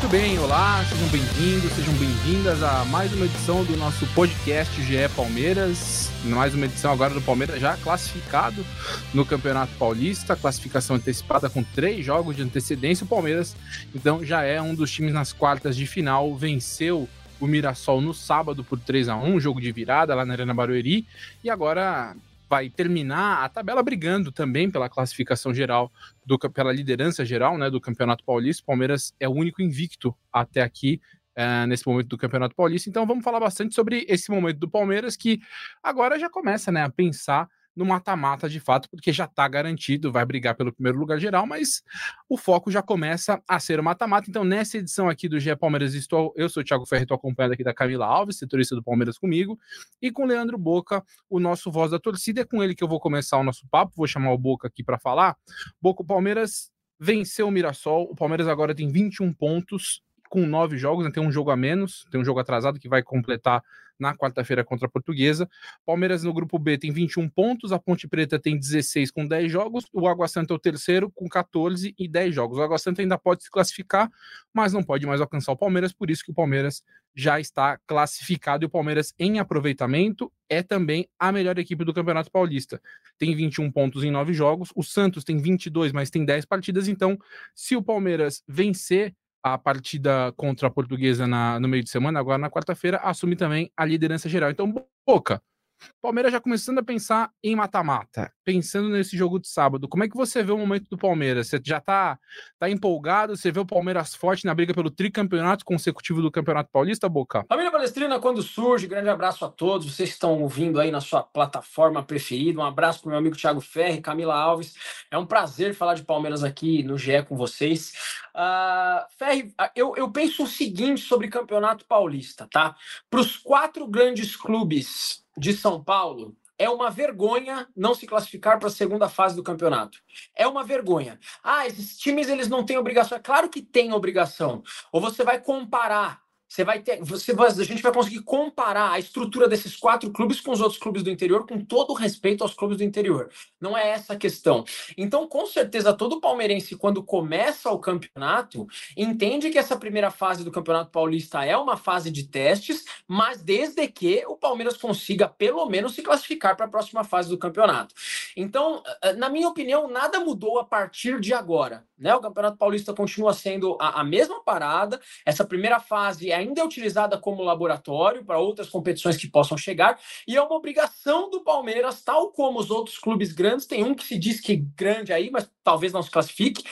Muito bem, olá, sejam bem-vindos, sejam bem-vindas a mais uma edição do nosso podcast GE Palmeiras. Mais uma edição agora do Palmeiras já classificado no Campeonato Paulista, classificação antecipada com três jogos de antecedência. O Palmeiras, então, já é um dos times nas quartas de final, venceu o Mirassol no sábado por 3 a 1 jogo de virada lá na Arena Barueri, e agora vai terminar a tabela brigando também pela classificação geral, do, pela liderança geral né, do Campeonato Paulista. O Palmeiras é o único invicto até aqui. Uh, nesse momento do Campeonato Paulista, então vamos falar bastante sobre esse momento do Palmeiras que agora já começa né, a pensar no mata-mata de fato, porque já está garantido, vai brigar pelo primeiro lugar geral, mas o foco já começa a ser o mata-mata. Então, nessa edição aqui do GE Palmeiras, estou, eu sou o Thiago Ferreira, estou acompanhado aqui da Camila Alves, setorista do Palmeiras comigo, e com o Leandro Boca, o nosso voz da torcida. É com ele que eu vou começar o nosso papo, vou chamar o Boca aqui para falar. Boca, o Palmeiras venceu o Mirassol, o Palmeiras agora tem 21 pontos, com nove jogos, né? tem um jogo a menos, tem um jogo atrasado que vai completar na quarta-feira contra a Portuguesa. Palmeiras no grupo B tem 21 pontos, a Ponte Preta tem 16 com 10 jogos, o Água Santa é o terceiro com 14 e 10 jogos. O Água Santa ainda pode se classificar, mas não pode mais alcançar o Palmeiras, por isso que o Palmeiras já está classificado e o Palmeiras em aproveitamento é também a melhor equipe do Campeonato Paulista. Tem 21 pontos em 9 jogos, o Santos tem 22, mas tem 10 partidas, então se o Palmeiras vencer a partida contra a Portuguesa na, no meio de semana, agora na quarta-feira, assume também a liderança geral. Então, Boca, Palmeiras já começando a pensar em mata-mata, pensando nesse jogo de sábado. Como é que você vê o momento do Palmeiras? Você já tá, tá empolgado? Você vê o Palmeiras forte na briga pelo tricampeonato consecutivo do Campeonato Paulista, Boca? Família Palestrina, quando surge, grande abraço a todos. Vocês estão ouvindo aí na sua plataforma preferida. Um abraço para meu amigo Thiago Ferri, Camila Alves. É um prazer falar de Palmeiras aqui no GE com vocês. Uh, Ferri, eu, eu penso o seguinte sobre Campeonato Paulista, tá? Para os quatro grandes clubes de São Paulo, é uma vergonha não se classificar para a segunda fase do campeonato. É uma vergonha. Ah, esses times eles não têm obrigação. É claro que tem obrigação. Ou você vai comparar você vai ter, você, a gente vai conseguir comparar a estrutura desses quatro clubes com os outros clubes do interior, com todo o respeito aos clubes do interior. Não é essa a questão. Então, com certeza, todo palmeirense, quando começa o campeonato, entende que essa primeira fase do Campeonato Paulista é uma fase de testes, mas desde que o Palmeiras consiga, pelo menos, se classificar para a próxima fase do campeonato. Então, na minha opinião, nada mudou a partir de agora. Né? O Campeonato Paulista continua sendo a, a mesma parada. Essa primeira fase é ainda é utilizada como laboratório para outras competições que possam chegar, e é uma obrigação do Palmeiras, tal como os outros clubes grandes, tem um que se diz que grande aí, mas talvez não se classifique,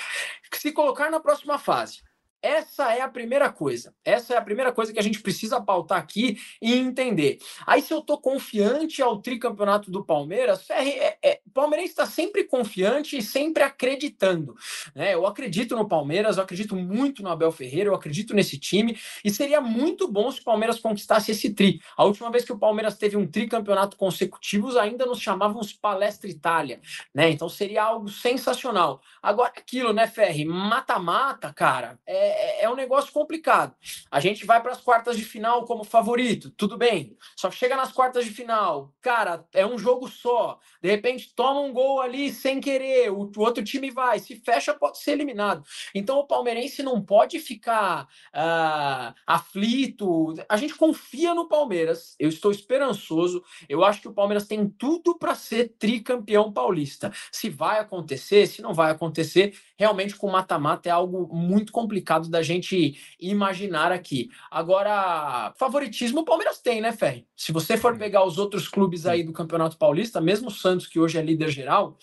se colocar na próxima fase. Essa é a primeira coisa. Essa é a primeira coisa que a gente precisa pautar aqui e entender. Aí, se eu estou confiante ao tricampeonato do Palmeiras, é, é, o Palmeirense está sempre confiante e sempre acreditando. Né? Eu acredito no Palmeiras, eu acredito muito no Abel Ferreira, eu acredito nesse time, e seria muito bom se o Palmeiras conquistasse esse tri. A última vez que o Palmeiras teve um tricampeonato consecutivos, ainda nos chamávamos Palestra Itália. Né? Então seria algo sensacional. Agora, aquilo, né, Ferri? Mata-mata, cara. É é, é, um negócio complicado. A gente vai para as quartas de final como favorito, tudo bem. Só chega nas quartas de final, cara, é um jogo só. De repente toma um gol ali sem querer, o, o outro time vai, se fecha, pode ser eliminado. Então o palmeirense não pode ficar uh, aflito. A gente confia no Palmeiras, eu estou esperançoso. Eu acho que o Palmeiras tem tudo para ser tricampeão paulista. Se vai acontecer, se não vai acontecer, realmente com mata-mata é algo muito complicado da gente imaginar aqui. Agora, favoritismo o Palmeiras tem, né, Ferri? Se você for pegar os outros clubes aí do Campeonato Paulista, mesmo o Santos, que hoje é líder geral,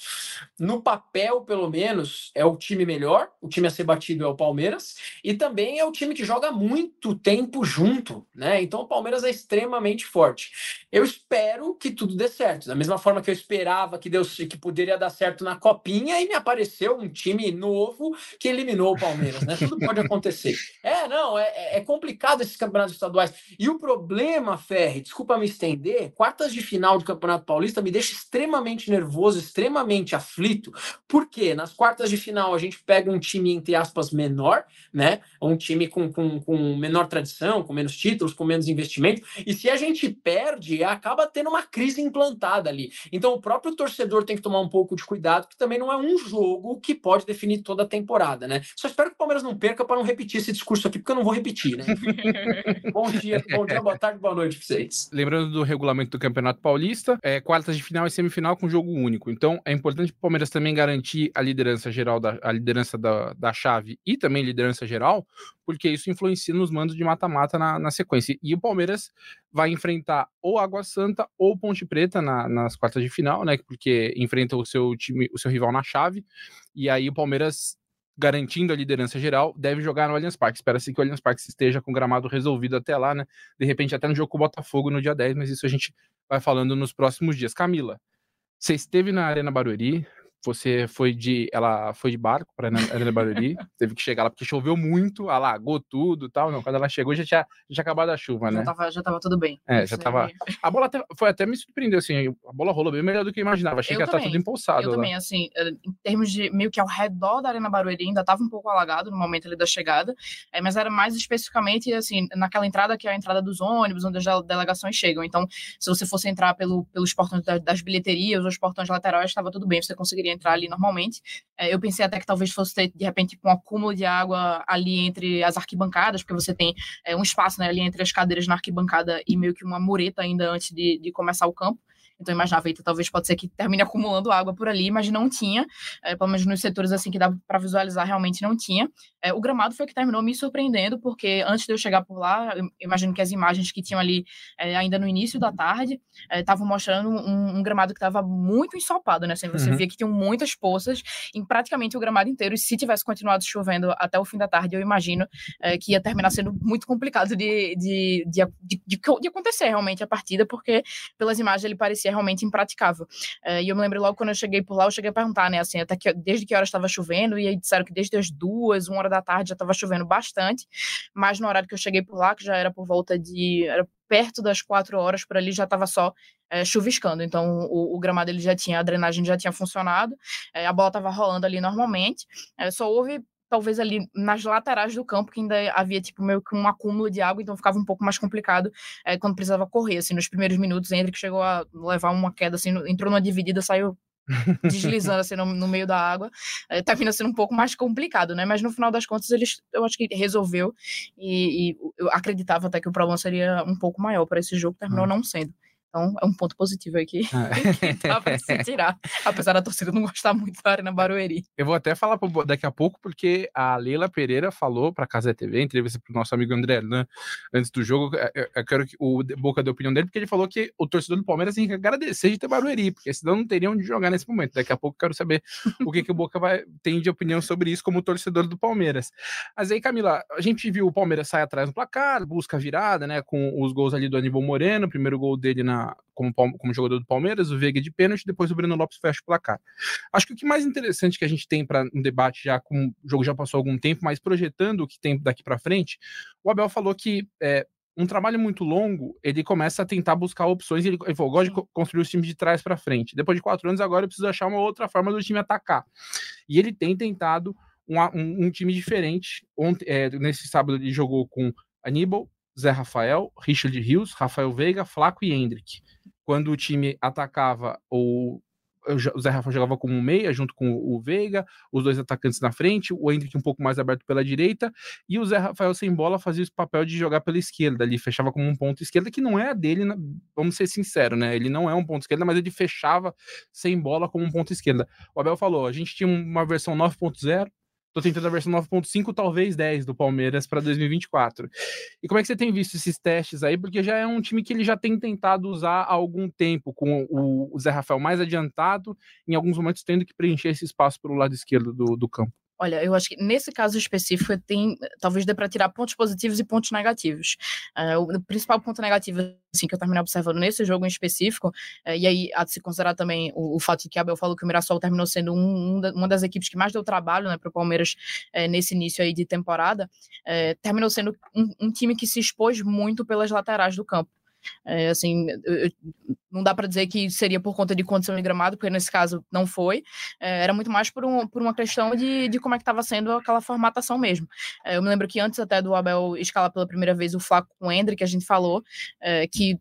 no papel, pelo menos, é o time melhor, o time a ser batido é o Palmeiras, e também é o time que joga muito tempo junto, né? Então o Palmeiras é extremamente forte. Eu espero que tudo dê certo. Da mesma forma que eu esperava que, deu, que poderia dar certo na Copinha, e me apareceu um time novo que eliminou o Palmeiras, né? Tudo pode acontecer. É, não, é, é complicado esses campeonatos estaduais. E o problema, Ferre, desculpa me estender, quartas de final do Campeonato Paulista me deixa extremamente nervoso, extremamente aflito, porque nas quartas de final a gente pega um time, entre aspas, menor, né? Um time com, com, com menor tradição, com menos títulos, com menos investimento, e se a gente perde, acaba tendo uma crise implantada ali. Então o próprio torcedor tem que tomar um pouco de cuidado, que também não é um jogo que pode definir toda a temporada, né? Só espero que o Palmeiras não perca para não repetir esse discurso aqui, porque eu não vou repetir, né? bom dia, bom dia, boa tarde, boa noite para vocês. Lembrando do regulamento do Campeonato Paulista, é quartas de final e semifinal com jogo único. Então é importante o Palmeiras também garantir a liderança geral da a liderança da, da chave e também liderança geral, porque isso influencia nos mandos de mata-mata na, na, sequência. E o Palmeiras vai enfrentar ou Água Santa ou Ponte Preta na, nas quartas de final, né? Porque enfrenta o seu time, o seu rival na chave. E aí o Palmeiras garantindo a liderança geral, deve jogar no Allianz Parque. Espera-se que o Allianz Parque esteja com o gramado resolvido até lá, né? De repente até no jogo com o Botafogo no dia 10, mas isso a gente vai falando nos próximos dias. Camila, você esteve na Arena Barueri, você foi de. Ela foi de barco para Arena Barueri, teve que chegar lá porque choveu muito, alagou tudo tal. Não, quando ela chegou já tinha, já tinha acabado a chuva, né? Já tava, já tava tudo bem. É, já tava. A bola até, foi até me surpreendeu, assim. A bola rolou bem melhor do que eu imaginava. Achei eu que ela tava tudo empossado. Eu lá. também, assim, eh, em termos de meio que ao redor da Arena Barueri, ainda tava um pouco alagado no momento ali da chegada, é, mas era mais especificamente, assim, naquela entrada que é a entrada dos ônibus, onde as delegações chegam. Então, se você fosse entrar pelo, pelos portões das bilheterias ou os portões laterais, estava tudo bem, você conseguiria entrar ali normalmente. É, eu pensei até que talvez fosse ter, de repente, tipo, um acúmulo de água ali entre as arquibancadas, porque você tem é, um espaço né, ali entre as cadeiras na arquibancada e meio que uma mureta ainda antes de, de começar o campo. Então imaginava, eita, talvez pode ser que termine acumulando água por ali, mas não tinha, é, pelo menos nos setores assim que dava para visualizar, realmente não tinha. É, o gramado foi que terminou me surpreendendo, porque antes de eu chegar por lá, eu imagino que as imagens que tinham ali é, ainda no início da tarde estavam é, mostrando um, um, gramado que estava muito ensopado, né? Assim, você uhum. via que tinham muitas poças em praticamente o gramado inteiro, e se tivesse continuado chovendo até o fim da tarde, eu imagino é, que ia terminar sendo muito complicado de, de, de, de, de acontecer realmente a partida, porque pelas imagens ele parecia parecia realmente impraticável. Uh, e eu me lembro logo quando eu cheguei por lá, eu cheguei a perguntar, né, assim, até que desde que hora estava chovendo, e aí disseram que desde as duas, uma hora da tarde já estava chovendo bastante, mas no horário que eu cheguei por lá, que já era por volta de. Perto das quatro horas por ali já estava só é, chuviscando. Então o, o, gramado ele já tinha, a drenagem já tinha funcionado, é, a bola estava rolando ali normalmente. É, só houve talvez ali nas laterais do campo, que ainda havia tipo meio que um acúmulo de água, então ficava um pouco mais complicado é, quando precisava correr, assim, nos primeiros minutos, que chegou a levar uma queda, assim, entrou numa dividida, saiu deslizando assim no, no, meio da água, é, tá vindo sendo um pouco mais complicado, né? Mas no final das contas eles, eu acho que resolveu e, e eu acreditava até que o problema seria um pouco maior para esse jogo, terminou hum. não sendo. Então é um ponto positivo aqui ah. que dá pra se tirar, apesar da torcida não gostar muito da Arena Barueri. Eu vou até falar daqui a pouco, porque a Leila Pereira falou pra Casa TV, entrevista pro nosso amigo André né, antes do jogo. Eu quero que o Boca dê a opinião dele, porque ele falou que o torcedor do Palmeiras tem que agradecer de ter Barueri, porque senão não teriam de jogar nesse momento. Daqui a pouco eu quero saber o que, que o Boca vai, tem de opinião sobre isso como torcedor do Palmeiras. Mas aí, Camila, a gente viu o Palmeiras sair atrás no placar, busca virada, né? Com os gols ali do Aníbal Moreno, primeiro gol dele na, como, como jogador do Palmeiras, o Veiga de pênalti, depois o Breno Lopes fecha o placar. Acho que o que mais interessante que a gente tem para um debate já com o jogo já passou algum tempo, mas projetando o que tem daqui para frente, o Abel falou que é, um trabalho muito longo, ele começa a tentar buscar opções, ele, ele falou, gosta de construir os times de trás para frente. Depois de quatro anos, agora eu preciso achar uma outra forma do time atacar. E ele tem tentado um, um, um time diferente. Ontem, é, nesse sábado ele jogou com Aníbal, Zé Rafael, Richard Rios, Rafael Veiga, Flaco e Hendrick. Quando o time atacava ou o Zé Rafael jogava como meia junto com o Veiga, os dois atacantes na frente, o Hendrick um pouco mais aberto pela direita, e o Zé Rafael sem bola fazia esse papel de jogar pela esquerda ali, fechava como um ponto esquerda, que não é a dele, vamos ser sinceros, né? Ele não é um ponto esquerda, mas ele fechava sem bola como um ponto esquerda. O Abel falou: a gente tinha uma versão 9.0, Tô tentando a versão 9.5, talvez 10 do Palmeiras para 2024. E como é que você tem visto esses testes aí? Porque já é um time que ele já tem tentado usar há algum tempo, com o, Zé Rafael mais adiantado, em alguns momentos tendo que preencher esse espaço pelo lado esquerdo do, do campo. Olha, eu acho que nesse caso específico tem, talvez dê para tirar pontos positivos e pontos negativos. Uh, o principal ponto negativo assim, que eu terminei observando nesse jogo em específico, uh, e aí há de se considerar também o, o, fato de que Abel falou que o Mirassol terminou sendo um, um da, uma das equipes que mais deu trabalho né, para o Palmeiras uh, nesse início aí de temporada, terminou sendo um, um time que se expôs muito pelas laterais do campo. É, assim, eu, não dá para dizer que seria por conta de condição de gramado, porque nesse caso não foi. É, era muito mais por, um, por uma questão de, de como é que estava sendo aquela formatação mesmo. É, eu me lembro que antes até do Abel escalar pela primeira vez o Flaco com o Hendrick, a gente falou é, que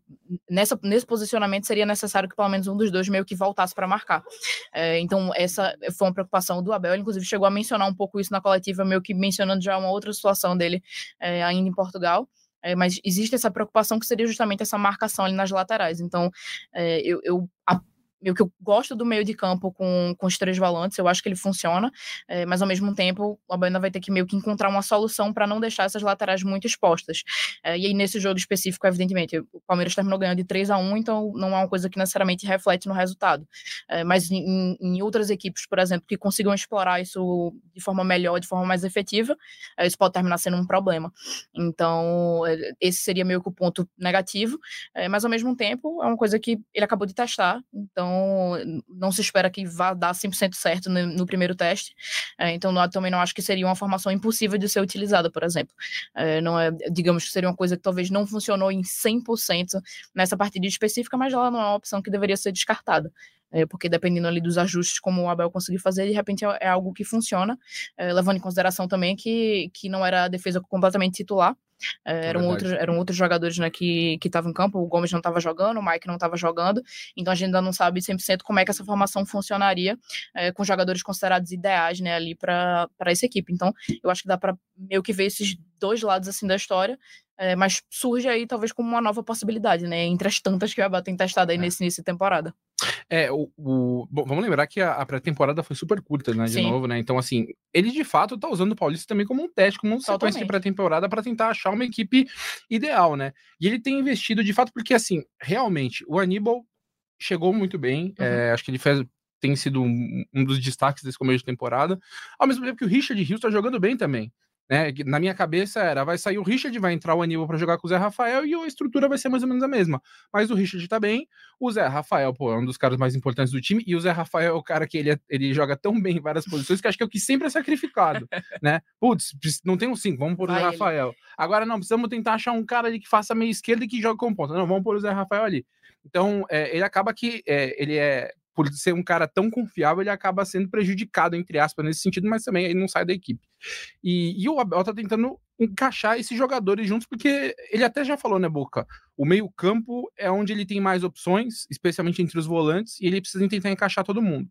nessa, nesse posicionamento seria necessário que pelo menos um dos dois meio que voltasse para marcar. É, então, essa foi uma preocupação do Abel. Ele, inclusive, chegou a mencionar um pouco isso na coletiva, meio que mencionando já uma outra situação dele é, ainda em Portugal. É, mas existe essa preocupação que seria justamente essa marcação ali nas laterais. Então, é, eu, eu meio que eu gosto do meio de campo com, com os três volantes, eu acho que ele funciona, é, mas ao mesmo tempo o Abel vai ter que meio que encontrar uma solução para não deixar essas laterais muito expostas. É, e aí nesse jogo específico, evidentemente, o Palmeiras terminou ganhando de 3 a 1 então não é uma coisa que necessariamente reflete no resultado. É, mas em, em, outras equipes, por exemplo, que consigam explorar isso de forma melhor, de forma mais efetiva, isso pode terminar sendo um problema. Então, esse seria meio que o ponto negativo, mas ao mesmo tempo é uma coisa que ele acabou de testar, então então não se espera que vá dar 100% certo no, no, primeiro teste. É, então não, também não acho que seria uma formação impossível de ser utilizada, por exemplo. É, não é, digamos que seria uma coisa que talvez não funcionou em 100% nessa partida específica, mas ela não é uma opção que deveria ser descartada. É, porque dependendo ali dos ajustes como o Abel conseguiu fazer, de repente é, é algo que funciona, é, levando em consideração também que, que não era a defesa completamente titular, é, eram, outros, eram outros jogadores né, que estavam em campo, o Gomes não estava jogando, o Mike não estava jogando, então a gente ainda não sabe 100% como é que essa formação funcionaria é, com jogadores considerados ideais né, ali para essa equipe. Então eu acho que dá para meio que ver esses dois lados assim da história, é, mas surge aí talvez como uma nova possibilidade, né? Entre as tantas que o Abel tem testado aí é. nesse início de temporada. É, o, o bom, vamos lembrar que a, a pré-temporada foi super curta, né? De Sim. novo, né? Então, assim, ele de fato tá usando o Paulista também como um teste, como um sequência de pré-temporada para tentar achar uma equipe ideal, né? E ele tem investido de fato, porque assim, realmente, o Aníbal chegou muito bem. Uhum. É, acho que ele fez, tem sido um, um, dos destaques desse começo de temporada. Ao mesmo tempo que o Richard Rios tá jogando bem também. Né? Na minha cabeça era, vai sair o Richard, vai entrar o Aníbal para jogar com o Zé Rafael e a estrutura vai ser mais ou menos a mesma. Mas o Richard tá bem, o Zé Rafael, pô, é um dos caras mais importantes do time, e o Zé Rafael é o cara que ele, é, ele joga tão bem em várias posições que acho que é o que sempre é sacrificado, né? Putz, não tem um 5, vamos pôr o Zé Rafael. Agora não, precisamos tentar achar um cara ali que faça meia esquerda e que joga com ponta. Não, vamos pôr o Zé Rafael ali. Então, é, ele acaba que é, ele é por ser um cara tão confiável, ele acaba sendo prejudicado, entre aspas, nesse sentido, mas também ele não sai da equipe. E, e o Abel tá tentando encaixar esses jogadores juntos, porque ele até já falou, né, Boca? O meio-campo é onde ele tem mais opções, especialmente entre os volantes, e ele precisa tentar encaixar todo mundo.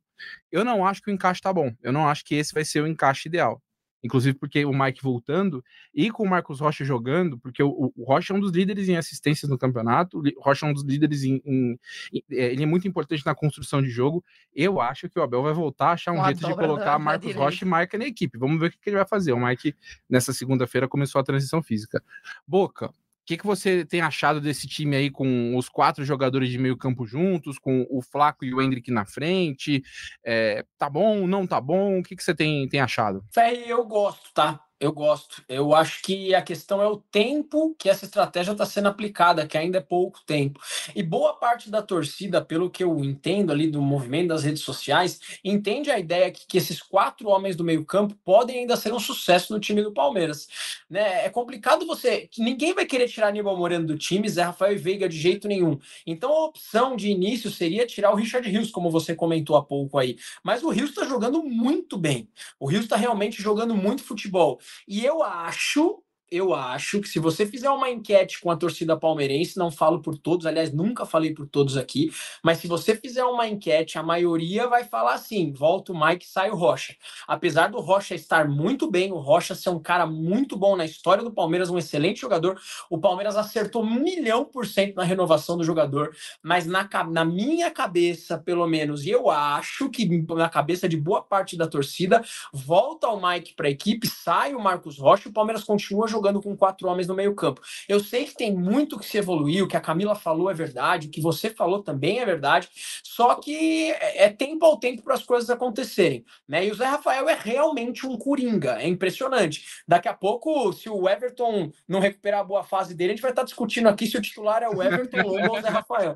Eu não acho que o encaixe tá bom. Eu não acho que esse vai ser o encaixe ideal inclusive porque o Mike voltando, e com o Marcos Rocha jogando, porque o, o Rocha é um dos líderes em assistências no campeonato, o Rocha é um dos líderes em, em, em, é, Ele é muito importante na construção de jogo. Eu acho que o Abel vai voltar a achar um jeito de colocar Marcos Rocha e Mike na equipe. Vamos ver o que, ele vai fazer. O Mike, nessa segunda-feira, começou a transição física. Boca, que, que você tem achado desse time aí com os quatro jogadores de meio campo juntos, com o Flaco e o Hendrick na frente? É, tá bom, não tá bom? O que, que você tem, tem achado? Ferre, eu gosto, tá? Eu gosto. Eu acho que a questão é o tempo que essa estratégia está sendo aplicada, que ainda é pouco tempo. E boa parte da torcida, pelo que eu entendo ali do movimento das redes sociais, entende a ideia que, que esses quatro homens do meio-campo podem ainda ser um sucesso no time do Palmeiras. Né? É complicado você. Ninguém vai querer tirar Aníbal Moreno do time, Zé Rafael e Veiga de jeito nenhum. Então a opção de início seria tirar o Richard Rios, como você comentou há pouco aí. Mas o Rios está jogando muito bem. O Rios está realmente jogando muito futebol. E eu acho eu acho que se você fizer uma enquete com a torcida palmeirense, não falo por todos, aliás, nunca falei por todos aqui, mas se você fizer uma enquete, a maioria vai falar assim: volta o Mike, sai o Rocha. Apesar do Rocha estar muito bem, o Rocha ser um cara muito bom na história do Palmeiras, um excelente jogador, o Palmeiras acertou um milhão por cento na renovação do jogador, mas na, na minha cabeça, pelo menos, e eu acho que na cabeça de boa parte da torcida, volta o Mike para a equipe, sai o Marcos Rocha, o Palmeiras continua jogando jogando com quatro homens no meio-campo. Eu sei que tem muito que se evoluiu, o que a Camila falou é verdade, o que você falou também é verdade, só que é, é tempo ao tempo para as coisas acontecerem. Né? E o Zé Rafael é realmente um coringa, é impressionante. Daqui a pouco, se o Everton não recuperar a boa fase dele, a gente vai estar discutindo aqui se o titular é o Everton ou o Zé Rafael.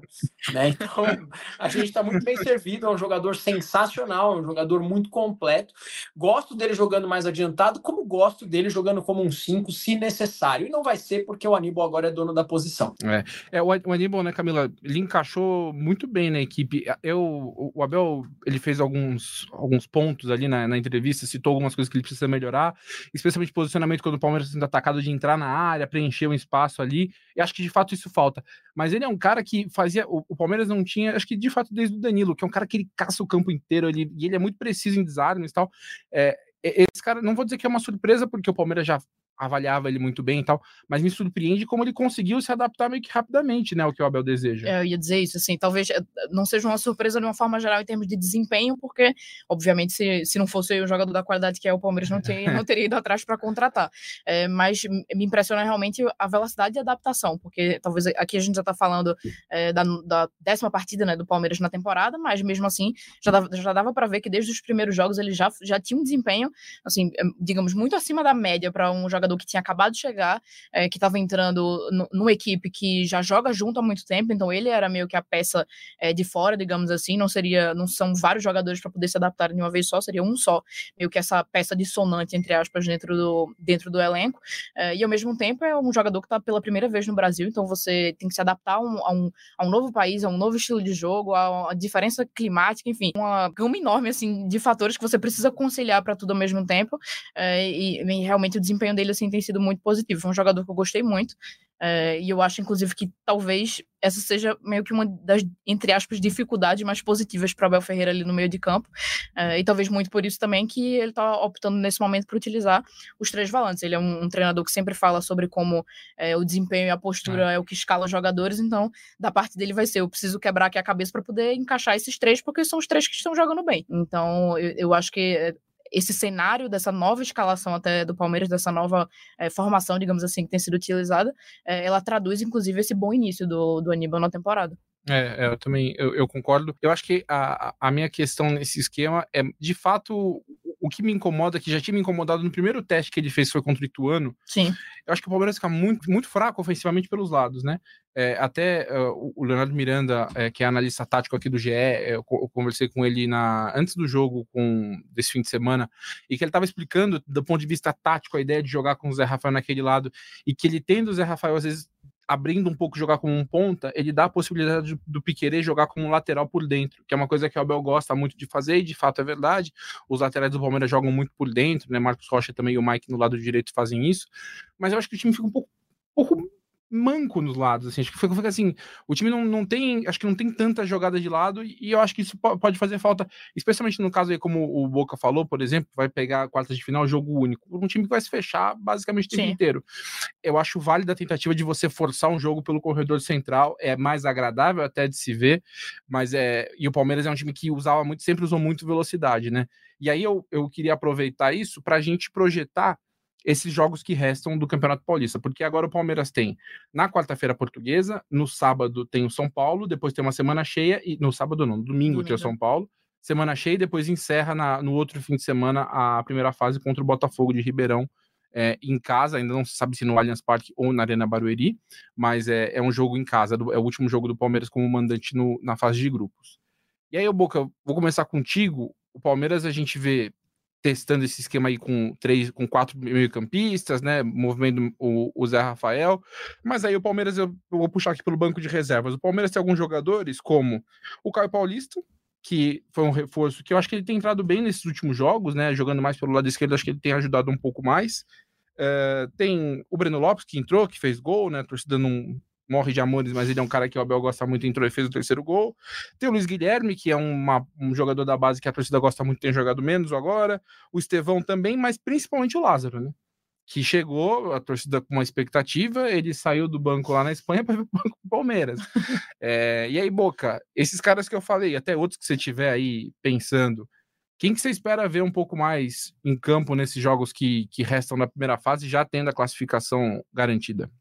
Né? Então, a gente está muito bem servido, é um jogador sensacional, é um jogador muito completo. Gosto dele jogando mais adiantado, como gosto dele jogando como um 5, se necessário. E não vai ser porque o Aníbal agora é dono da posição. É, é o Aníbal, né, Camila, ele encaixou muito bem na equipe. Eu, o Abel, ele fez alguns, alguns pontos ali na, na entrevista, citou algumas coisas que ele precisa melhorar, especialmente posicionamento quando o Palmeiras sendo atacado de entrar na área, preencher um espaço ali. E acho que de fato isso falta. Mas ele é um cara que fazia. O, o Palmeiras não tinha, acho que de fato desde o Danilo, que é um cara que ele caça o campo inteiro ele, e ele é muito preciso em desarmes e tal. É, esse cara, não vou dizer que é uma surpresa, porque o Palmeiras já avaliava ele muito bem e tal, mas me surpreende como ele conseguiu se adaptar meio que rapidamente, né, o que o Abel deseja. É, eu ia dizer isso, assim, talvez eh, não seja uma surpresa de uma forma geral em termos de desempenho, porque, obviamente, se, se não fosse o jogador da qualidade que é o Palmeiras, não, teria, não teria ido atrás para contratar. É, mas me impressiona realmente a velocidade de adaptação, porque talvez aqui a gente já está falando é, da, da, décima partida, né, do Palmeiras na temporada, mas mesmo assim, já dava, já dava para ver que desde os primeiros jogos ele já, já tinha um desempenho, assim, digamos, muito acima da média para um jogador jogador que tinha acabado de chegar, é, que estava entrando numa equipe que já joga junto há muito tempo, então ele era meio que a peça é, de fora, digamos assim, não seria, não são vários jogadores para poder se adaptar de uma vez só, seria um só, meio que essa peça dissonante, entre aspas, dentro do, dentro do elenco, é, e ao mesmo tempo é um jogador que está pela primeira vez no Brasil, então você tem que se adaptar a um, a um, a um novo país, a um novo estilo de jogo, a diferença climática, enfim, uma gama enorme, assim, de fatores que você precisa conciliar para tudo ao mesmo tempo, e, e realmente o desempenho dele, assim, tem sido muito positivo. Foi um jogador que eu gostei muito. É, e eu acho, inclusive, que talvez essa seja meio que uma das, entre aspas, dificuldades mais positivas para Abel Ferreira ali no meio de campo. É, e talvez muito por isso também que ele está optando nesse momento por utilizar os três volantes. Ele é um, um treinador que sempre fala sobre como é, o desempenho e a postura é. é. o que escala jogadores. Então, da parte dele vai ser: eu preciso quebrar aqui a cabeça para poder encaixar esses três, porque são os três que estão jogando bem. Então, eu, eu acho que esse cenário dessa nova escalação até do Palmeiras, dessa nova é, formação, digamos assim, que tem sido utilizada, é, ela traduz, inclusive, esse bom início do, do Aníbal na temporada. É, é eu também eu, eu, concordo. Eu acho que a, a minha questão nesse esquema é, de fato, o que me incomoda, que já tinha me incomodado no primeiro teste que ele fez, foi contra o Ituano. Sim. Eu acho que o Palmeiras fica muito, muito fraco ofensivamente pelos lados, né? É, até uh, o Leonardo Miranda, é, que é analista tático aqui do GE, é, eu, eu, conversei com ele na, antes do jogo com, desse fim de semana, e que ele estava explicando, do ponto de vista tático, a ideia de jogar com o Zé Rafael naquele lado, e que ele tendo o Zé Rafael, às vezes, abrindo um pouco jogar como um ponta, ele dá a possibilidade do, Piquerez jogar como um lateral por dentro, que é uma coisa que o Abel gosta muito de fazer, e de fato é verdade. Os laterais do Palmeiras jogam muito por dentro, né? Marcos Rocha também e o Mike no lado direito fazem isso, mas eu acho que o time fica um pouco, um pouco manco nos lados, assim, acho que fica, assim, o time não, não tem, acho que não tem tanta jogada de lado e eu acho que isso pode fazer falta, especialmente no caso aí, como o Boca falou, por exemplo, vai pegar a quarta de final, jogo único, um time que vai se fechar basicamente o tempo Sim. inteiro. Eu acho válida a tentativa de você forçar um jogo pelo corredor central, é mais agradável até de se ver, mas é, e o Palmeiras é um time que usava muito, sempre usou muito velocidade, né? E aí eu, eu queria aproveitar isso para a gente projetar esses jogos que restam do Campeonato Paulista, porque agora o Palmeiras tem na quarta-feira portuguesa, no sábado tem o São Paulo, depois tem uma semana cheia, e no sábado não, no domingo, domingo. tem o São Paulo, semana cheia e depois encerra na, no outro fim de semana a primeira fase contra o Botafogo de Ribeirão. É, em casa, ainda não se sabe se no Allianz Parque ou na Arena Barueri, mas é, é um jogo em casa, é o último jogo do Palmeiras como mandante no, na fase de grupos. E aí, Boca, vou começar contigo. O Palmeiras a gente vê testando esse esquema aí com três, com quatro meio-campistas, né? Movimento o, o, Zé Rafael. Mas aí o Palmeiras, eu, vou puxar aqui pelo banco de reservas. O Palmeiras tem alguns jogadores, como o Caio Paulista, que foi um reforço que eu acho que ele tem entrado bem nesses últimos jogos, né? Jogando mais pelo lado esquerdo, acho que ele tem ajudado um pouco mais. Uh, tem o Breno Lopes, que entrou, que fez gol, né? A torcida não, morre de amores, mas ele é um cara que o Abel gosta muito, entrou e fez o terceiro gol. Tem o Luiz Guilherme, que é uma, um jogador da base que a torcida gosta muito, tem jogado menos agora. O Estevão também, mas principalmente o Lázaro, né? Que chegou, a torcida com uma expectativa, ele saiu do banco lá na Espanha para o banco do Palmeiras. é, e aí, Boca, esses caras que eu falei, até outros que você tiver aí pensando, Quem que você espera ver um pouco mais em campo nesses jogos que, que restam na primeira fase, já tendo a classificação garantida?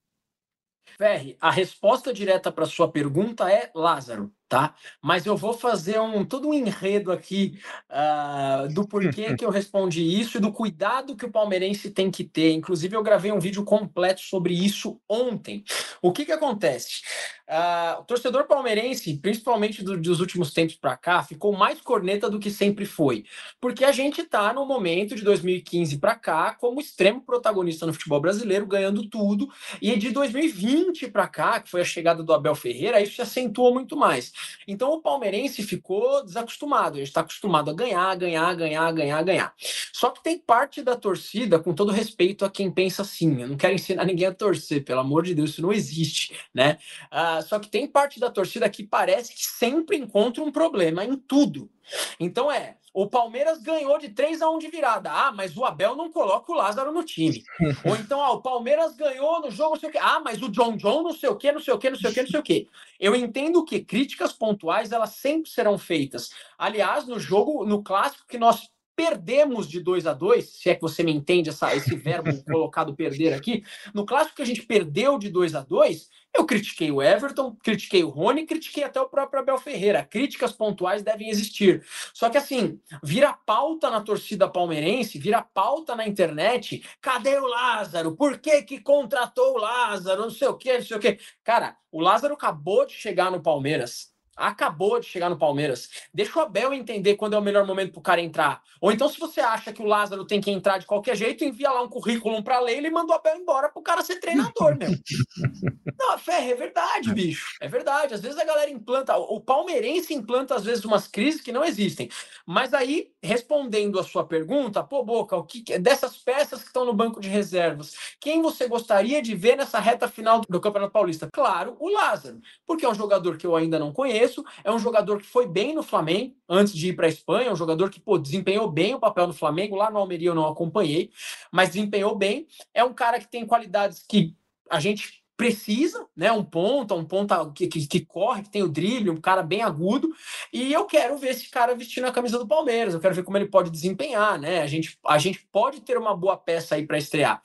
Ferri, a resposta direta para sua pergunta é Lázaro tá? Mas eu vou fazer um todo um enredo aqui uh, do porquê que eu respondi isso e do cuidado que o palmeirense tem que ter. Inclusive, eu gravei um vídeo completo sobre isso ontem. O que que acontece? Uh, o torcedor palmeirense, principalmente do, dos últimos tempos para cá, ficou mais corneta do que sempre foi, porque a gente está no momento de 2015 para cá como extremo protagonista no futebol brasileiro, ganhando tudo, e de 2020 para cá, que foi a chegada do Abel Ferreira, isso se acentuou muito mais. Então o palmeirense ficou desacostumado, ele está acostumado a ganhar, ganhar, ganhar, ganhar, ganhar. Só que tem parte da torcida, com todo respeito a quem pensa assim, eu não quero ensinar ninguém a torcer, pelo amor de Deus, isso não existe, né? Uh, só que tem parte da torcida que parece que sempre encontra um problema em tudo. Então é, o Palmeiras ganhou de 3 a 1 de virada. Ah, mas o Abel não coloca o Lázaro no time. Ou então, ah, o Palmeiras ganhou no jogo, não sei o quê. Ah, mas o John John não sei o quê, não sei o quê, não sei o quê, não sei o quê. Eu entendo que críticas pontuais, elas sempre serão feitas. Aliás, no jogo, no clássico que nós perdemos de 2 a 2 se é que você me entende essa, esse verbo colocado perder aqui, no clássico que a gente perdeu de 2 a 2 eu critiquei o Everton, critiquei o Rony, critiquei até o próprio Abel Ferreira. Críticas pontuais devem existir. Só que assim, vira pauta na torcida palmeirense, vira pauta na internet. Cadê o Lázaro? Por que que contratou o Lázaro? Não sei o quê, não sei o quê. Cara, o Lázaro acabou de chegar no Palmeiras acabou de chegar no Palmeiras. Deixa o Abel entender quando é o melhor momento para o cara entrar. Ou então, se você acha que o Lázaro tem que entrar de qualquer jeito, envia lá um currículo para Leila e manda o Abel embora para o cara ser treinador, meu. Não, Ferre, é verdade, bicho. É verdade. Às vezes a galera implanta, o palmeirense implanta às vezes umas crises que não existem. Mas aí, respondendo a sua pergunta, pô, Boca, o que dessas peças que estão no banco de reservas, quem você gostaria de ver nessa reta final do Campeonato Paulista? Claro, o Lázaro, porque é um jogador que eu ainda não conheço é um jogador que foi bem no Flamengo antes de ir para a Espanha, um jogador que pô, desempenhou bem o papel no Flamengo. Lá no Almeria eu não acompanhei, mas desempenhou bem. É um cara que tem qualidades que a gente precisa, né? Um ponta, um ponta que, que, que, corre, que tem o drible, um cara bem agudo. E eu quero ver esse cara vestindo a camisa do Palmeiras. Eu quero ver como ele pode desempenhar, né? A gente, a gente pode ter uma boa peça aí para estrear.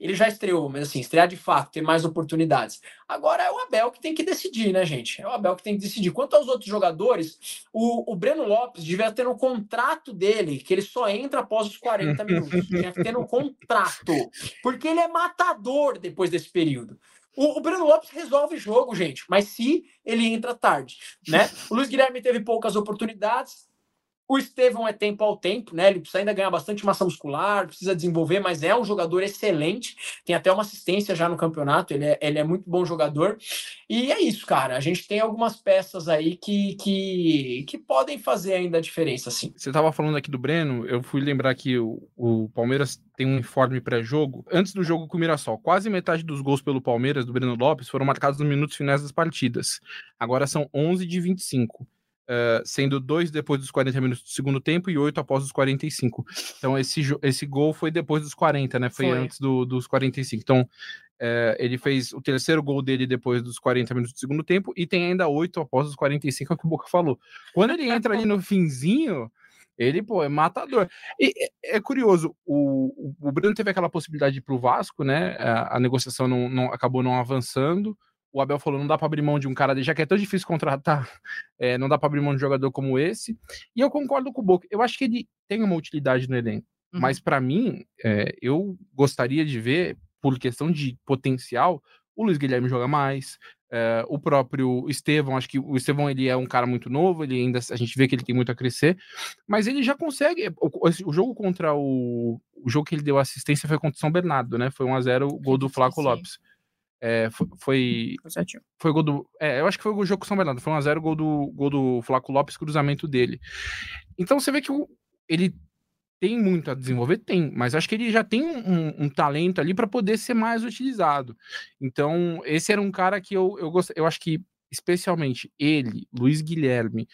Ele já estreou, mas assim, estrear de fato, ter mais oportunidades. Agora é o Abel que tem que decidir, né, gente? É o Abel que tem que decidir. Quanto aos outros jogadores, o, o Breno Lopes devia ter no contrato dele que ele só entra após os 40 minutos. Tinha que ter no contrato. Porque ele é matador depois desse período. O, o Breno Lopes resolve jogo, gente, mas se ele entra tarde, né? O Luiz Guilherme teve poucas oportunidades, o Estevão é tempo ao tempo, né? Ele precisa ainda ganhar bastante massa muscular, precisa desenvolver, mas é um jogador excelente. Tem até uma assistência já no campeonato, ele é, ele é muito bom jogador. E é isso, cara. A gente tem algumas peças aí que, que, que podem fazer ainda a diferença, sim. Você estava falando aqui do Breno, eu fui lembrar que o, o Palmeiras tem um informe pré-jogo. Antes do jogo com o Mirassol, quase metade dos gols pelo Palmeiras, do Breno Lopes, foram marcados nos minutos finais das partidas. Agora são 11 de 25. Uh, sendo dois depois dos 40 minutos do segundo tempo e oito após os 45. Então, esse, esse gol foi depois dos 40, né? Foi, foi. antes do, dos 45. Então, uh, ele fez o terceiro gol dele depois dos 40 minutos do segundo tempo e tem ainda oito após os 45, é o que o Boca falou. Quando ele entra ali no finzinho. Ele, pô, é matador. E é, é curioso, o, o, o Bruno teve aquela possibilidade de ir pro Vasco, né? A, a negociação não, não, acabou não avançando o Abel falou, não dá para abrir mão de um cara, já que é tão difícil contratar, é, não dá para abrir mão de um jogador como esse. E eu concordo com o Boca. Eu acho que ele tem uma utilidade no elenco. Uhum. Mas para mim, é, eu gostaria de ver, por questão de potencial, o Luiz Guilherme joga mais, é, o próprio Estevão, acho que o Estevão ele é um cara muito novo, ele ainda a gente vê que ele tem muito a crescer, mas ele já consegue. O, o jogo contra o. O jogo que ele deu assistência foi contra o São Bernardo, né? Foi 1x0 o gol do Flaco Lopes. É, foi. Foi, foi gol do. É, eu acho que foi o jogo com São Bernardo. Foi 1x0 gol do, gol do Flaco Lopes, cruzamento dele. Então você vê que o, ele tem muito a desenvolver? Tem, mas acho que ele já tem um, um talento ali para poder ser mais utilizado. Então, esse era um cara que eu, eu, gost... eu acho que, especialmente ele, Luiz Guilherme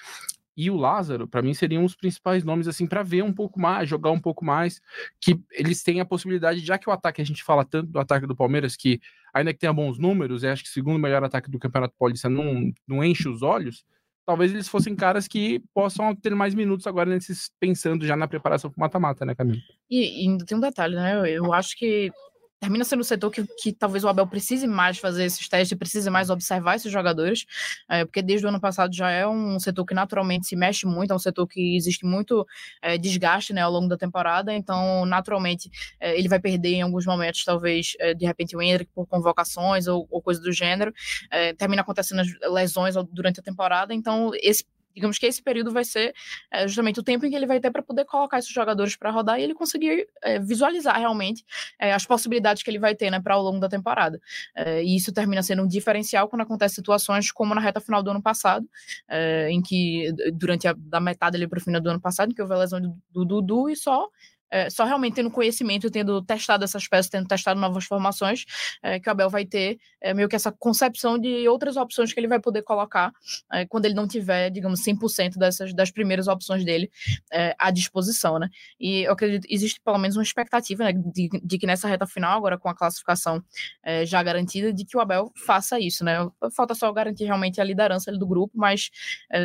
e o Lázaro, para mim, seriam os principais nomes, assim, para ver um pouco mais, jogar um pouco mais, que eles têm a possibilidade, já que o ataque, a gente fala tanto do ataque do Palmeiras, que ainda que tenha bons números, é acho que o segundo melhor ataque do Campeonato Paulista não, não enche os olhos, talvez eles fossem caras que possam ter mais minutos agora nesses pensando já na preparação para mata-mata, né, Camilo? E, e ainda tem um detalhe, né? Eu, eu acho que termina sendo um setor que, que talvez o Abel precise mais fazer esses testes, precise mais observar esses jogadores, é, porque desde o ano passado já é um setor que naturalmente se mexe muito, é um setor que existe muito é, desgaste né, ao longo da temporada, então naturalmente é, ele vai perder em alguns momentos, talvez é, de repente o Hendrick por convocações ou, ou coisa do gênero, é, termina acontecendo lesões durante a temporada, então esse digamos que esse período vai ser é, justamente o tempo em que ele vai ter para poder colocar esses jogadores para rodar e ele conseguir é, visualizar realmente é, as possibilidades que ele vai ter né, para ao longo da temporada. e isso termina sendo um diferencial quando acontece situações como na reta final do ano passado, em que durante a da metade ali para o final do ano passado, em que houve a lesão do Dudu e só é, só realmente tendo conhecimento, tendo testado essas peças, tendo testado novas formações, é, que o Abel vai ter é, meio que essa concepção de outras opções que ele vai poder colocar é, quando ele não tiver, digamos, 100% dessas, das primeiras opções dele é, à disposição, né? E eu acredito existe pelo menos uma expectativa né, de, de que nessa reta final, agora com a classificação é, já garantida, de que o Abel faça isso, né? Falta só garantir realmente a liderança do grupo, mas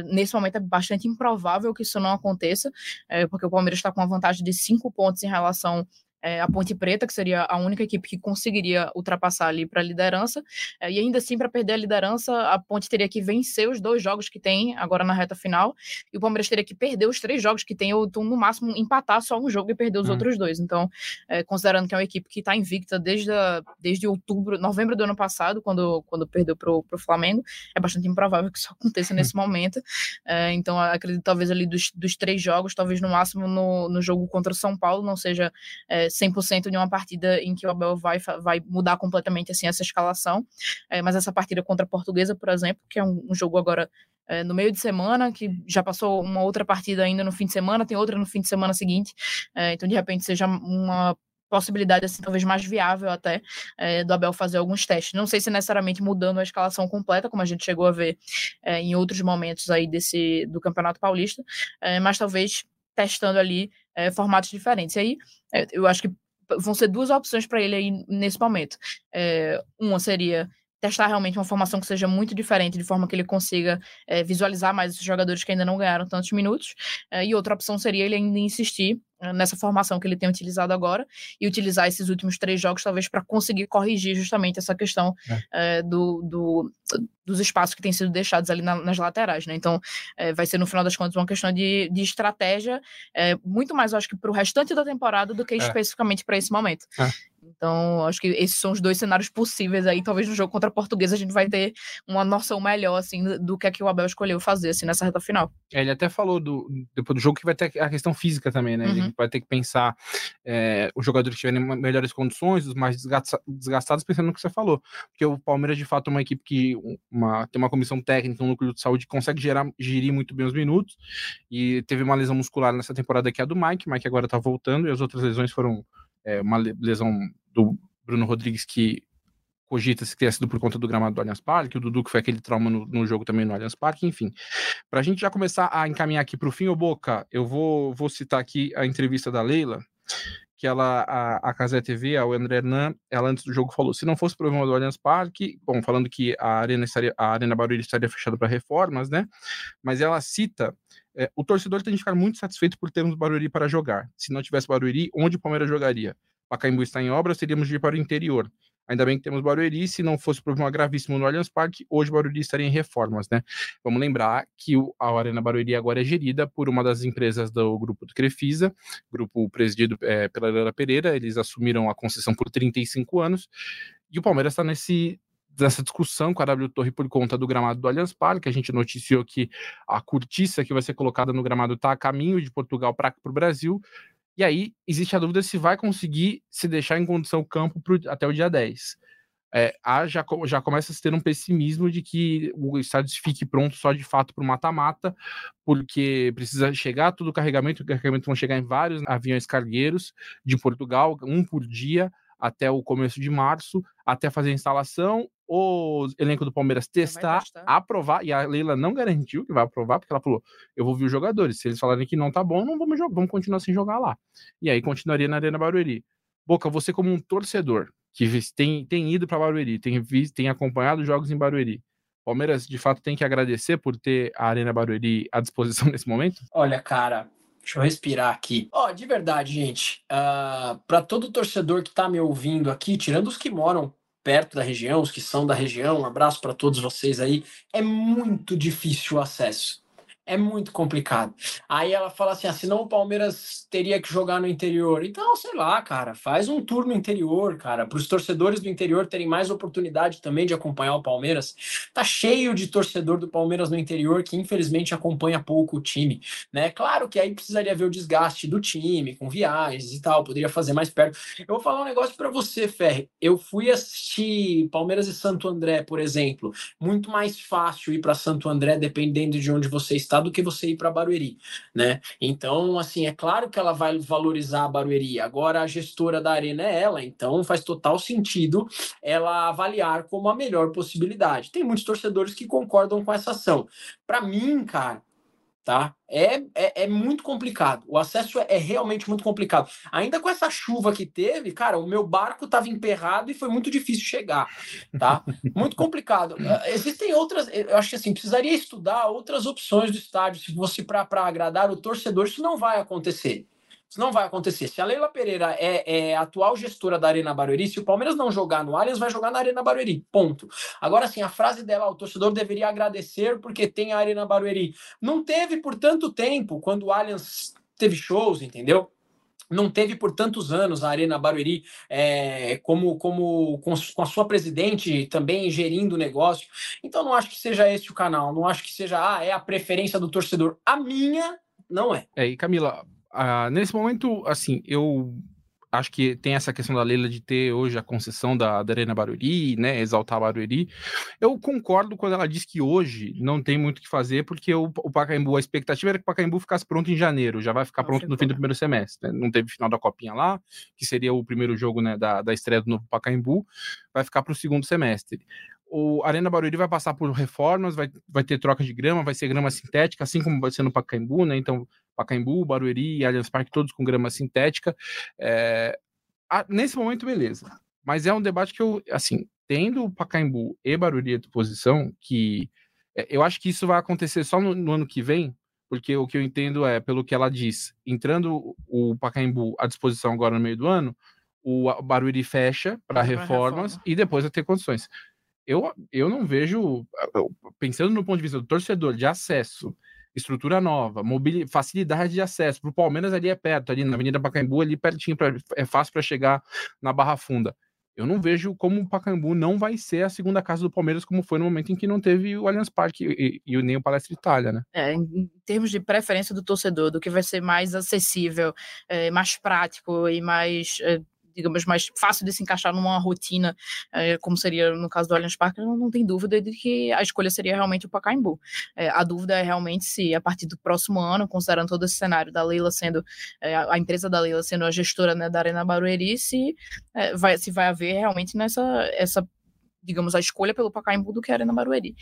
nesse momento é bastante improvável que isso não aconteça, porque o Palmeiras está com uma vantagem de cinco pontos em relação é, a Ponte Preta, que seria a única equipe que conseguiria ultrapassar ali para a liderança. É, e ainda assim, para perder a liderança, a Ponte teria que vencer os dois jogos que tem agora na reta final. E o Palmeiras teria que perder os três jogos que tem, ou então, no máximo empatar só um jogo e perder os hum. outros dois. Então, é, considerando que é uma equipe que está invicta desde, a, desde outubro, novembro do ano passado, quando, quando perdeu para o Flamengo, é bastante improvável que isso aconteça hum. nesse momento. É, então, acredito talvez ali dos, dos três jogos, talvez no máximo no, no jogo contra o São Paulo, não seja é, 100% de uma partida em que o Abel vai, vai mudar completamente assim essa escalação. É, mas essa partida contra a Portuguesa, por exemplo, que é um, um jogo agora é, no meio de semana, que já passou uma outra partida ainda no fim de semana, tem outra no fim de semana seguinte. É, então, de repente, seja uma possibilidade, assim, talvez mais viável até, é, do Abel fazer alguns testes. Não sei se necessariamente mudando a escalação completa, como a gente chegou a ver é, em outros momentos aí desse do Campeonato Paulista, é, mas talvez testando ali é, formatos diferentes. E aí, é, eu acho que vão ser duas opções para ele aí nesse momento. É, uma seria testar realmente uma formação que seja muito diferente, de forma que ele consiga é, visualizar mais os jogadores que ainda não ganharam tantos minutos. É, e outra opção seria ele ainda insistir nessa formação que ele tem utilizado agora e utilizar esses últimos três jogos talvez para conseguir corrigir justamente essa questão é. É, do, do, dos espaços que têm sido deixados ali na, nas laterais, né? Então é, vai ser no final das contas uma questão de, de estratégia muito mais, eu acho que para o restante da temporada do que especificamente para esse momento. Então, acho que esses são os dois cenários possíveis aí. Talvez no jogo contra a Portuguesa a gente vai ter uma noção melhor, assim, do que é que o Abel escolheu fazer, assim, nessa reta final. ele até falou do, depois do jogo que vai ter a questão física também, né? Uhum. Ele vai ter que pensar é, os jogadores que tiverem melhores condições, os mais desgastados, pensando no que você falou. Porque o Palmeiras, de fato, é uma equipe que uma, tem uma comissão técnica, um núcleo de saúde consegue gerar, gerir muito bem os minutos. E teve uma lesão muscular nessa temporada que é a do Mike. Mike agora tá voltando, e as outras lesões foram é, uma lesão do Bruno Rodrigues que cogita se tenha sido por conta do gramado do Allianz Parque, o Dudu que foi aquele trauma no, no jogo também no Allianz Parque, enfim. Para a gente já começar a encaminhar aqui para o fim, ô Boca, eu vou, vou citar aqui a entrevista da Leila, que ela, a, a Casé TV, a André Hernan, ela antes do jogo falou, se não fosse problema do Allianz Parque, bom, falando que a Arena, estaria, a Arena Barueri estaria fechada para reformas, né, mas ela cita, é, o torcedor tem que ficar muito satisfeito por termos Barueri para jogar, se não tivesse Barueri, onde o Palmeiras jogaria? Pacaembu está em obras, teríamos de ir para o interior. Ainda bem que temos Barueri, se não fosse problema gravíssimo no Allianz Parque, hoje Barueri estaria em reformas, né? Vamos lembrar que a Arena Barueri agora é gerida por uma das empresas do grupo do Crefisa, grupo presidido é, pela Leila Pereira, eles assumiram a concessão por 35 anos, e o Palmeiras está nesse dessa discussão com a W Torre por conta do gramado do Allianz Parque. A gente noticiou que a cortiça que vai ser colocada no gramado está a caminho de Portugal para o Brasil. E aí existe a dúvida se vai conseguir se deixar em condição campo pro, até o dia 10. É, já, já começa a ter um pessimismo de que o estádio fique pronto só de fato para o mata-mata, porque precisa chegar todo o carregamento, o carregamento vão chegar em vários aviões cargueiros de Portugal, um por dia, até o começo de março, até fazer a instalação, o elenco do Palmeiras testar, aprovar, e a Leila não garantiu que vai aprovar, porque ela falou: eu vou ver os jogadores. Se eles falarem que não tá bom, não vamos jogar, vamos continuar sem jogar lá. E aí continuaria na Arena Barueri. Boca, você como um torcedor que tem, tem ido para Barueri, tem, visto, tem acompanhado jogos em Barueri, Palmeiras, de fato, tem que agradecer por ter a Arena Barueri à disposição nesse momento? Olha, cara, Deixa eu respirar aqui. Ó, oh, de verdade, gente, uh, ah, para todo torcedor que está me ouvindo aqui, tirando os que moram perto da região, os que são da região, um abraço para todos vocês aí, é muito difícil o acesso é muito complicado. Aí ela fala assim: ah, senão o Palmeiras teria que jogar no interior. Então, sei lá, cara, faz um tour no interior, cara, para os torcedores do interior terem mais oportunidade também de acompanhar o Palmeiras. Tá cheio de torcedor do Palmeiras no interior que infelizmente acompanha pouco o time, né? Claro que aí precisaria ver o desgaste do time com viagens e tal, poderia fazer mais perto. Eu vou falar um negócio para você, Ferre. Eu fui assistir Palmeiras e Santo André, por exemplo. Muito mais fácil ir para Santo André dependendo de onde você está do que você ir para Barueri, né? Então, assim, é claro que ela vai valorizar a Barueri. Agora a gestora da arena é ela, então faz total sentido ela avaliar como a melhor possibilidade. Tem muitos torcedores que concordam com essa ação. Para mim, cara, tá? É, é, é, muito complicado. O acesso é, é, realmente muito complicado. Ainda com essa chuva que teve, cara, o meu barco estava emperrado e foi muito difícil chegar, tá? Muito complicado. Eh, existem outras, eu acho que assim, precisaria estudar outras opções do estádio, se fosse para agradar o torcedor, isso não vai acontecer. Isso não vai acontecer. Se a Leila Pereira é, é atual gestora da Arena Barueri, se o Palmeiras não jogar no Allianz, vai jogar na Arena Barueri. Ponto. Agora, sim, a frase dela, o torcedor deveria agradecer porque tem a Arena Barueri. Não teve por tanto tempo quando o Allianz teve shows, entendeu? não teve por tantos anos a Arena Barueri é, como, como com, com, a sua presidente também gerindo o negócio. Então não acho que seja esse o canal, não acho que seja ah, é a preferência do torcedor. A minha não é. É, e Camila, ah, nesse momento, assim, eu acho que tem essa questão da Leila de ter hoje a concessão da, da Arena Barueri, né, exaltar Barueri. Eu concordo quando ela diz que hoje não tem muito o que fazer, porque o, o Pacaembu, a expectativa era que o Pacaembu ficasse pronto em janeiro, já vai ficar não, pronto no fim do primeiro semestre. Né? Não teve final da Copinha lá, que seria o primeiro jogo né, da, da estreia do novo Pacaembu, vai ficar para o segundo semestre o Arena Barueri vai passar por reformas, vai, vai ter troca de grama, vai ser grama sintética, assim como vai ser no Pacaembu, né? Então, Pacaembu, Barueri e Allianz Parque, todos com grama sintética. É, a, nesse momento, beleza. Mas é um debate que eu, assim, tendo Pacaembu e Barueri à disposição, que é, eu acho que isso vai acontecer só no, no, ano que vem, porque o que eu entendo é, pelo que ela diz, entrando o Pacaembu à disposição agora no meio do ano, o Barueri fecha para reformas reforma. e depois vai ter condições. Eu, eu não vejo, pensando no ponto de vista do torcedor, de acesso estrutura nova, facilidade de acesso. Para o Palmeiras ali é perto, ali na Avenida Pacaembu, ali pertinho, pra, é fácil para chegar na Barra Funda. Eu não vejo como o Pacaembu não vai ser a segunda casa do Palmeiras, como foi no momento em que não teve o Allianz Parque e, e, e nem o Palestra Itália, né? É, em termos de preferência do torcedor, do que vai ser mais acessível, é, mais prático e mais é, digamos, mais fácil de se encaixar numa rotina, é, como seria no caso do Allianz Parque, não, não tem dúvida de que a escolha seria realmente o Pacaembu. É, a dúvida é realmente se, a partir do próximo ano, considerando todo esse cenário da Leila sendo, é, a empresa da Leila sendo a gestora né, da Arena Barueri, se, vai, se vai haver realmente nessa, essa, digamos, a escolha pelo Pacaembu do que a Arena Barueri.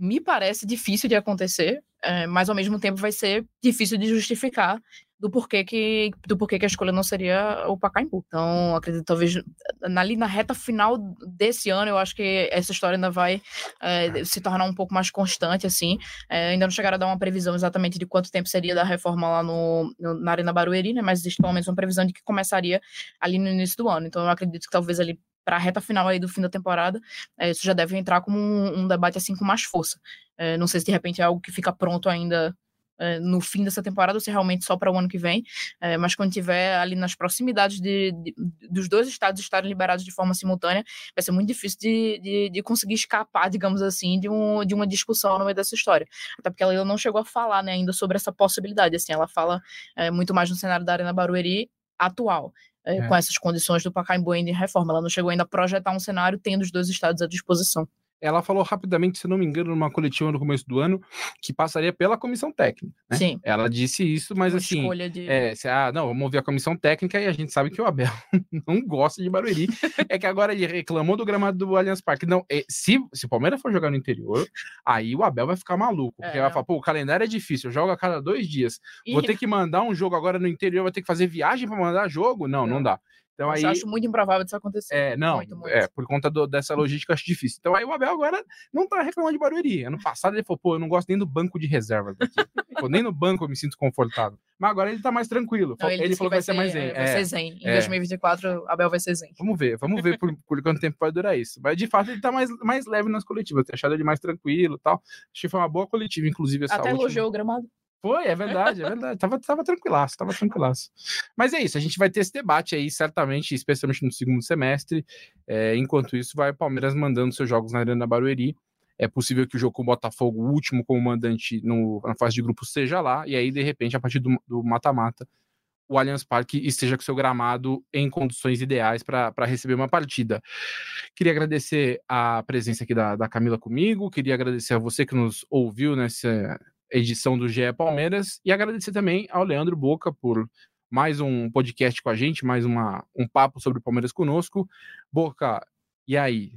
Me parece difícil de acontecer, mas ao mesmo tempo vai ser difícil de justificar do porquê que do porquê que a escolha não seria o Pacaembu. Então, acredito talvez ali na reta final desse ano, eu acho que essa história ainda vai é, se tornar um pouco mais constante assim. É, ainda não chegaram a dar uma previsão exatamente de quanto tempo seria da reforma lá no, no na Arena Barueri, né? Mas existe pelo menos uma previsão de que começaria ali no início do ano. Então, eu acredito que talvez ali para a reta final aí do fim da temporada, é, isso já deve entrar como um, um, debate assim com mais força. É, não sei se de repente é algo que fica pronto ainda é, no fim dessa temporada ou se realmente só para o ano que vem, é, mas quando tiver ali nas proximidades de, de, dos dois estados estarem liberados de forma simultânea, vai ser muito difícil de, de, de, conseguir escapar, digamos assim, de, um, de uma discussão no meio dessa história. Até porque ela não chegou a falar né, ainda sobre essa possibilidade, assim, ela fala é, muito mais no cenário da Arena Barueri atual. É, é. Com essas condições do Pacaembu ainda em reforma, ela não chegou ainda a projetar um cenário tendo os dois estados à disposição. Ela falou rapidamente, se não me engano, numa coletiva no começo do ano, que passaria pela comissão técnica. Né? Sim. Ela disse isso, mas Uma assim. Escolha de... é, se, ah, não, vamos ouvir a comissão técnica e a gente sabe que o Abel não gosta de Barueri. é que agora ele reclamou do gramado do Allianz Parque. Não, é, se, se o Palmeiras for jogar no interior, aí o Abel vai ficar maluco. Porque é. vai falar, pô, o calendário é difícil, eu jogo a cada dois dias. E... Vou ter que mandar um jogo agora no interior, vou ter que fazer viagem para mandar jogo? Não, não, não dá. Então aí. Eu acho muito improvável disso acontecer. É, não. Muito, muito. É, por conta do, dessa logística, acho difícil. Então aí o Abel agora não tá reclamando de Barueri. Ano passado ele falou, pô, eu não gosto nem do banco de reserva daqui. pô, nem no banco eu me sinto confortável. Mas agora ele tá mais tranquilo. Não, ele, ele falou que vai ser, mais zen. Vai é, ser zen. Em é. 2024, Abel vai ser zen. Vamos ver, vamos ver por, por quanto tempo vai durar isso. Mas de fato ele tá mais, mais leve nas coletivas. Eu achado ele mais tranquilo e tal. Acho que foi uma boa coletiva, inclusive. Essa Até última... elogiou o gramado. Foi, é verdade, é verdade. Tava, tava tranquilaço, tava tranquilaço. Mas é isso, a gente vai ter esse debate aí, certamente, especialmente no segundo semestre. É, enquanto isso, vai o Palmeiras mandando seus jogos na Arena Barueri. É possível que o jogo com o Botafogo, o último como mandante no, na fase de grupo, seja lá, e aí, de repente, a partir do mata-mata, o Allianz Parque esteja com seu gramado em condições ideais para receber uma partida. Queria agradecer a presença aqui da, da Camila comigo, queria agradecer a você que nos ouviu nessa edição do GE Palmeiras e agradecer também ao Leandro Boca por mais um podcast com a gente, mais uma, um papo sobre Palmeiras conosco. Boca, e aí?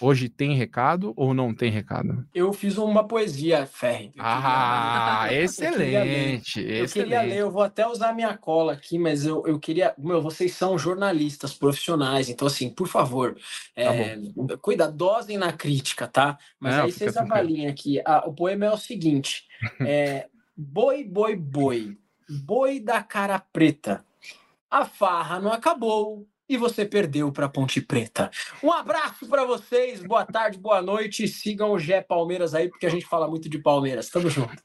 Hoje tem recado ou não tem recado? Eu fiz uma poesia, Ferri. Ah, excelente, eu excelente. Eu queria ler, eu vou até usar minha cola aqui, mas eu, eu queria. Meu, vocês são jornalistas profissionais, então, assim, por favor, é, tá cuida, dosem na crítica, tá? Mas não, aí vocês avaliem aqui. Ah, o poema é o seguinte: é, boi, boi, boi, boi da cara preta. A farra não acabou, e você perdeu para Ponte Preta. Um abraço para vocês, boa tarde, boa noite. Sigam o Gé Palmeiras aí, porque a gente fala muito de Palmeiras. Tamo junto.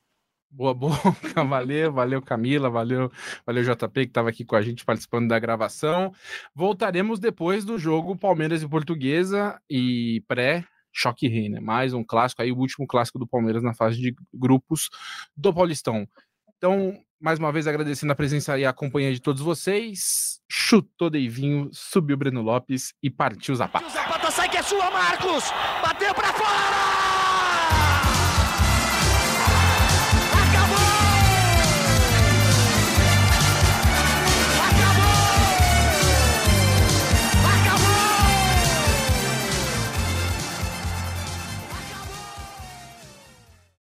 Boa, boa, valeu, valeu Camila, valeu, valeu JP que estava aqui com a gente participando da gravação. Voltaremos depois do jogo Palmeiras e Portuguesa e pré Choque Rei, né? Mais um clássico aí, o último clássico do Palmeiras na fase de grupos do Paulistão. Então, mais uma vez agradecendo a presença e a companhia de todos vocês. Chutou Deivinho, subiu Breno Lopes e partiu Zapata. O Zapata sai que é sua, Marcos! Bateu para fora!